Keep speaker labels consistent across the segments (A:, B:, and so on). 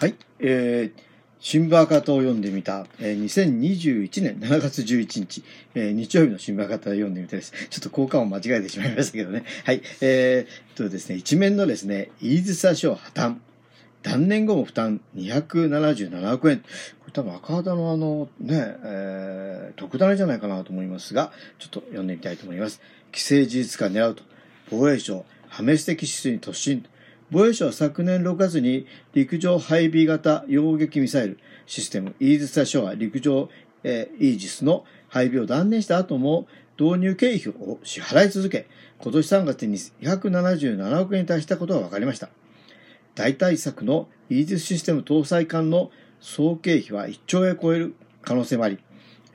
A: はい、えー、新聞赤旗を読んでみた、えー、2021年7月11日、えー、日曜日の新聞赤旗を読んでみたです。ちょっと効果音間違えてしまいましたけどね。はい、えー、とですね、一面のですね、飯塚賞破綻。断念後も負担277億円。これ多分赤旗のあのね、えー、特ダネじゃないかなと思いますが、ちょっと読んでみたいと思います。既成事実化狙うと。防衛省、破滅的指数に突進。防衛省は昨年6月に陸上配備型揚撃ミサイルシステム、イージス・ショア陸上、えー、イージスの配備を断念した後も導入経費を支払い続け、今年3月に277億円に達したことが分かりました。代替策のイージスシステム搭載艦の総経費は1兆円を超える可能性もあり、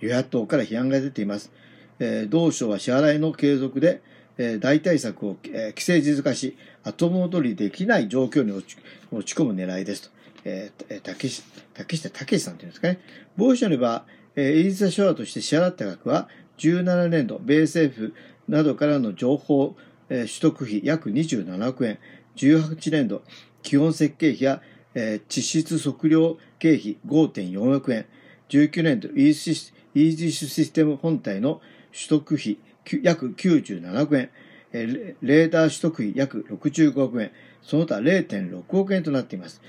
A: 与野党から批判が出ています。えー、同省は支払いの継続で、えー、代替策を、えー、規制事実化し、後戻りできない状況に落ち落ち込む狙いですと。えー、竹下、竹下武さんというんですかね。防衛省には、えー、イージスショアとして支払った額は、17年度、米政府などからの情報、えー、取得費約27億円、18年度、基本設計費や、えー、地質測量経費5.4億円、19年度、イージスイージスシステム本体の取得費約97億円、レーダー取得費約65億円、その他0.6億円となっています。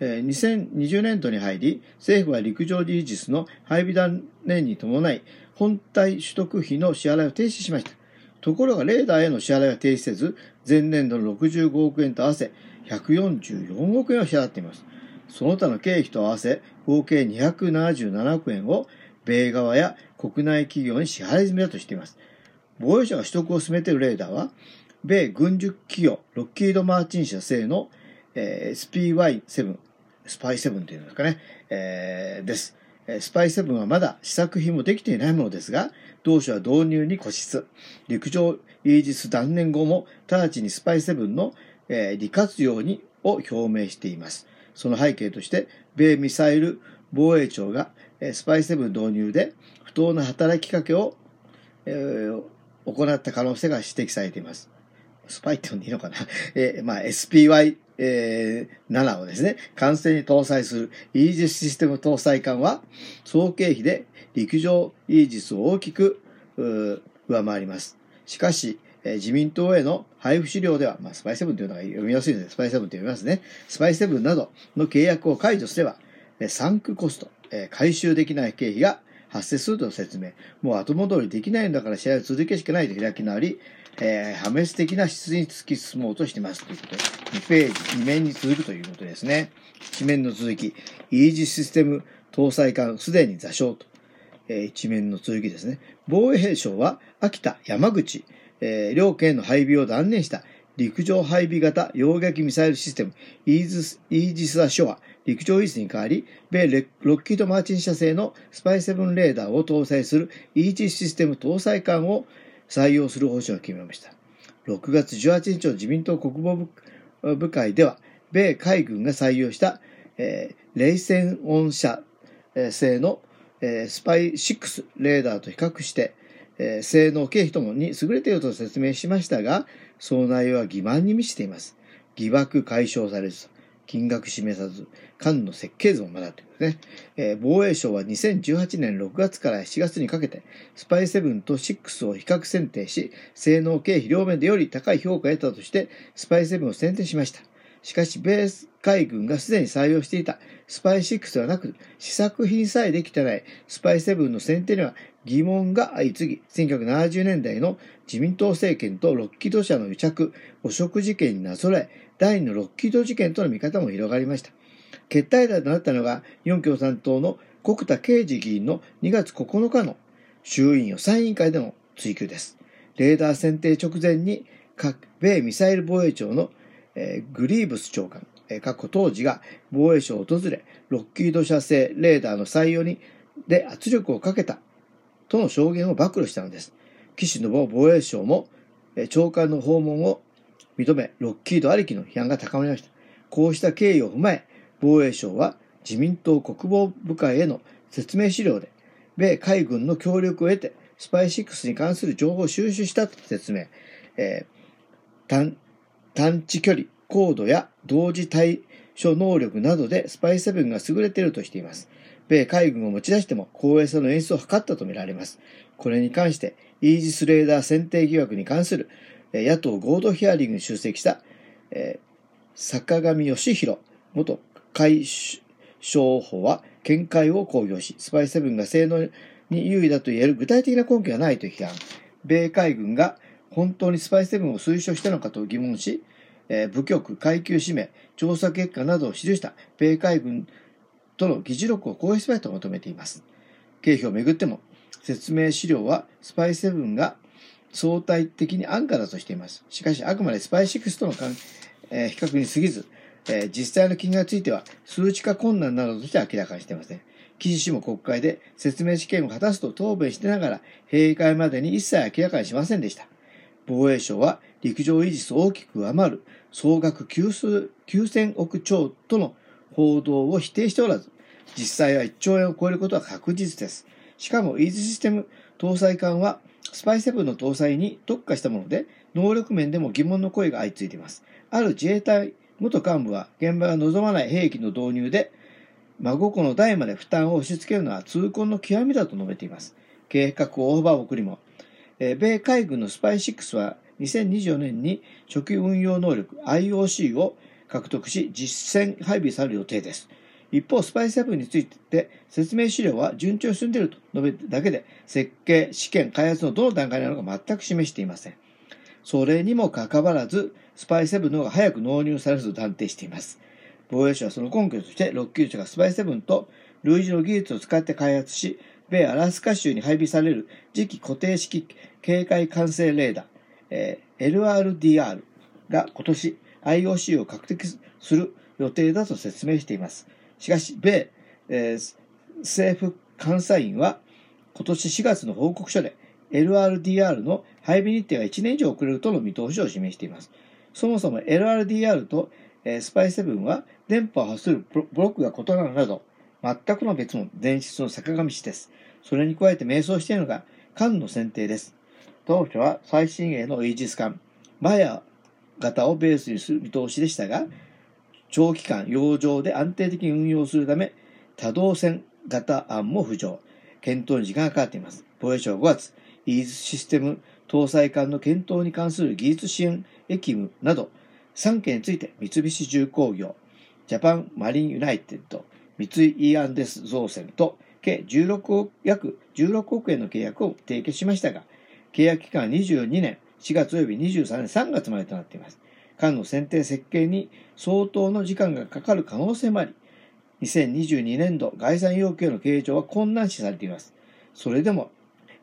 A: 2020年度に入り、政府は陸上リージスの配備断念に伴い、本体取得費の支払いを停止しました。ところが、レーダーへの支払いは停止せず、前年度の65億円と合わせ、144億円を支払っています。その他の経費と合わせ、合計277億円を、米側や国内企業に支払い済みだとしています。防衛省が取得を進めているレーダーは、米軍需企業、ロッキード・マーチン社製の、えー、SPY7、スパイ7というんですかね、えー、です。スパイ7はまだ試作品もできていないものですが、同社は導入に固執。陸上イージス断念後も、直ちにスパイ7の、えー、利活用にを表明しています。その背景として、米ミサイル防衛庁が、えー、スパイ7導入で不当な働きかけを、えー、行った可能性が指摘されています。スパイって呼んでいいのかな？えー、まあ、SPY、えー、7をですね、艦船に搭載するイージスシステム搭載艦は、総経費で陸上イージスを大きく上回ります。しかし、えー、自民党への配布資料では、まあ、スパイセブンというのが読みやすいので、スパイセブンと読みますね。スパイセブンなどの契約を解除すれば、サンクコスト、えー、回収できない経費が発生すると説明。もう後戻りできないんだから試合を続けしかないと開き直り、えー、破滅的な質に突き進もうとしてます。ということで、2ページ、2面に続くということですね。一面の続き、イージスシステム搭載艦すでに座礁と、えー、一面の続きですね。防衛省は秋田、山口、えー、両県の配備を断念した陸上配備型揚撃ミサイルシステムイーズイージス・ア・ショア陸上イースに代わり、米ロッキード・マーチン社製のスパイセブンレーダーを搭載するイージスシステム搭載艦を採用する方針を決めました。6月18日の自民党国防部会では、米海軍が採用した、えー、レイセンオン社製の、えー、スパイ6レーダーと比較して、えー、性能経費ともに優れていると説明しましたが、その内容は欺瞞に満ちています。疑惑解消されず。金額示さず、艦の設計図もまだということですね。えー、防衛省は2018年6月から7月にかけて、スパイ7と6を比較選定し、性能経費両面でより高い評価を得たとして、スパイ7を選定しました。しかし、米海軍がすでに採用していたスパイ6ではなく、試作品さえできてないスパイ7の選定には疑問が相次ぎ、1970年代の自民党政権とロッキード社の癒着、汚職事件になぞらえ、第2のロッキード事件との見方も広がりました。決体打となったのが、日本共産党の国田啓治議員の2月9日の衆院予算委員会での追及です。レーダー選定直前に、米ミサイル防衛庁の、グリーブス長官、過去当時が防衛省を訪れ、ロッキード社製レーダーの採用にで圧力をかけたとの証言を暴露したのです。岸信夫防衛省も、長官の訪問を認め、ロッキードありきの批判が高まりました。こうした経緯を踏まえ、防衛省は自民党国防部会への説明資料で、米海軍の協力を得て、スパイ6に関する情報を収集したと説明。えー、探知距離、高度や同時対諸能力などでスパイセブンが優れているとしています。米海軍を持ち出しても公営さの演出を図ったとみられます。これに関して、イージスレーダー選定疑惑に関する野党合同ヒアリングに出席した、えー、坂上義弘元海将補は見解を公表し、スパイセブンが性能に優位だと言える具体的な根拠がないと批判。米海軍が本当にスパイセブンを推奨したのかと疑問し、えー、部局、階級指名、調査結果などを記した米海軍との議事録を公表すべきと求めています。経費をめぐっても、説明資料はスパイセブンが相対的に安価だとしています。しかし、あくまでスパイ6との関、えー、比較に過ぎず、えー、実際の金額については数値化困難などとして明らかにしていません。記事氏も国会で説明試験を果たすと答弁してながら、閉会までに一切明らかにしませんでした。防衛省は陸上維持数を大きく上回る総額9000億兆との報道を否定しておらず、実際は1兆円を超えることは確実です。しかも、イーズシステム搭載艦は、スパイセブンの搭載に特化したもので、能力面でも疑問の声が相次いでいます。ある自衛隊元幹部は、現場が望まない兵器の導入で、孫子の代まで負担を押し付けるのは痛恨の極みだと述べています。計画をオーバー送りも、え米海軍のスパイ6は2024年に初期運用能力 IOC を獲得し実戦配備される予定です。一方、スパイ7について説明資料は順調に進んでいると述べただけで、設計、試験、開発のどの段階なのか全く示していません。それにもかかわらず、スパイ7の方が早く納入されると断定しています。防衛省はその根拠として、6級者がスパイ7と類似の技術を使って開発し、米アラスカ州に配備される次期固定式警戒管制レーダー、えー、LRDR が今年 IOC を獲得する予定だと説明しています。しかし、米、えー、政府監査院は今年4月の報告書で LRDR の配備日程が1年以上遅れるとの見通しを示しています。そもそも LRDR と、えー、スパイセブンは電波を発するブロックが異なるなど、全くの別の電子の坂上氏です。それに加えて迷走しているのが艦の選定です。当初は最新鋭のイージス艦、マヤ型をベースにする見通しでしたが、長期間、洋上で安定的に運用するため、多動線型案も浮上。検討に時間がかかっています。防衛省5月、イーズシステム搭載艦の検討に関する技術支援役務など、3件について三菱重工業、ジャパンマリンユナイテッド、三井 E&S造船と、計16億、約16億円の契約を締結しましたが、契約期間は22年4月及び23年3月までとなっています。艦の選定設計に相当の時間がかかる可能性もあり、2022年度概算要求の計上は困難視されています。それでも、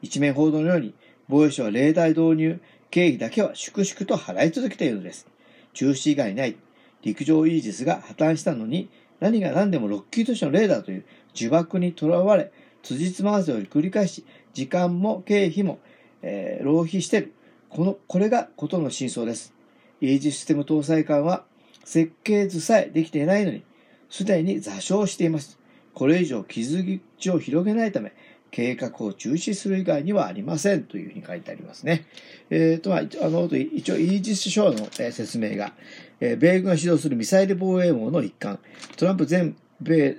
A: 一面報道のように、防衛省は例題導入、経費だけは粛々と払い続けているのです。中止以外ない、陸上イージスが破綻したのに、何が何でもロッキーとしてのレーダーという呪縛にとらわれ、辻褄合わせを繰り返し、時間も経費も、えー、浪費している。この、これがことの真相です。イージスシステム搭載艦は設計図さえできていないのに、すでに座礁しています。これ以上傷口を広げないため、計画を中止する以外にはありませんというふうに書いてありますね。えっ、ー、と、まあ、あの、一応、イージスショーの、説明が、えー、米軍が指導するミサイル防衛網の一環、トランプ前米、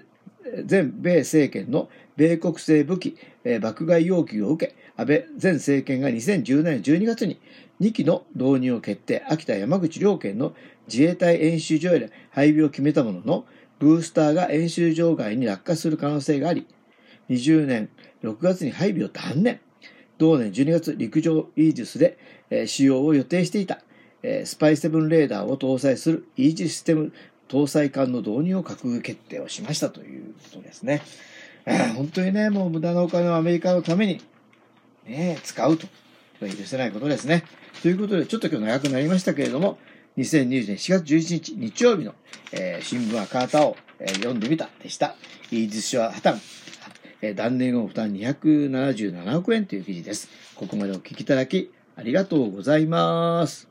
A: 前米政権の米国製武器、えー、爆買い要求を受け、安倍前政権が2010年12月に2機の導入を決定、秋田山口両県の自衛隊演習場への配備を決めたものの、ブースターが演習場外に落下する可能性があり、20年6月に配備を断念。同年12月、陸上イージスで、えー、使用を予定していた、えー、スパイセブンレーダーを搭載するイージシステム搭載艦の導入を閣議決定をしましたということですね。本当にね、もう無駄なお金をアメリカのために、ね、使うと。許せないことですね。ということで、ちょっと今日長くなりましたけれども、2020年4月11日日曜日の、えー、新聞赤旗を、えー、読んでみたでした。イージスショア破綻、えー、断念後負担277億円という記事です。ここまでお聞きいただきありがとうございます。